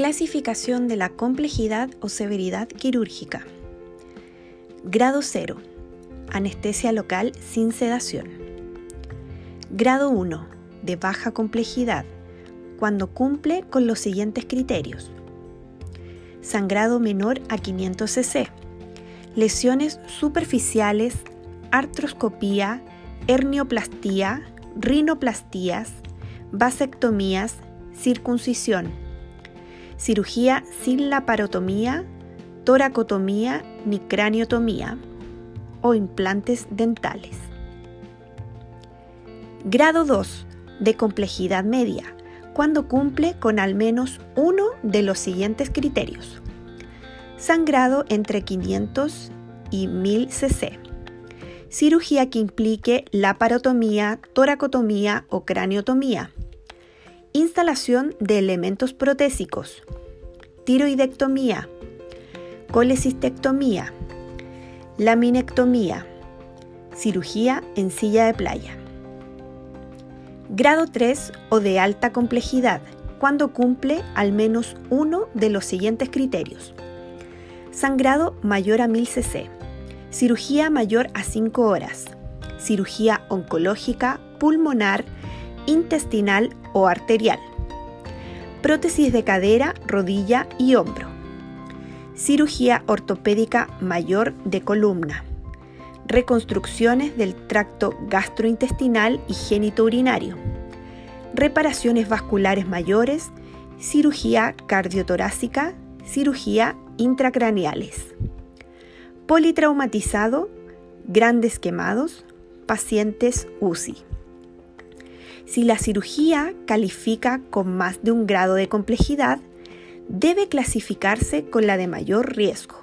Clasificación de la complejidad o severidad quirúrgica. Grado 0. Anestesia local sin sedación. Grado 1. De baja complejidad, cuando cumple con los siguientes criterios. Sangrado menor a 500 cc. Lesiones superficiales, artroscopía, hernioplastía, rinoplastías, vasectomías, circuncisión, cirugía sin laparotomía, toracotomía ni craniotomía o implantes dentales. Grado 2 de complejidad media, cuando cumple con al menos uno de los siguientes criterios. Sangrado entre 500 y 1000 cc. Cirugía que implique laparotomía, toracotomía o craniotomía. Instalación de elementos protésicos. Tiroidectomía. Colecistectomía. Laminectomía. Cirugía en silla de playa. Grado 3 o de alta complejidad, cuando cumple al menos uno de los siguientes criterios. Sangrado mayor a 1000 cc. Cirugía mayor a 5 horas. Cirugía oncológica, pulmonar, intestinal o arterial. Prótesis de cadera, rodilla y hombro. Cirugía ortopédica mayor de columna. Reconstrucciones del tracto gastrointestinal y genitourinario, reparaciones vasculares mayores, cirugía cardiotorácica, cirugía intracraneales, politraumatizado, grandes quemados, pacientes UCI. Si la cirugía califica con más de un grado de complejidad, debe clasificarse con la de mayor riesgo.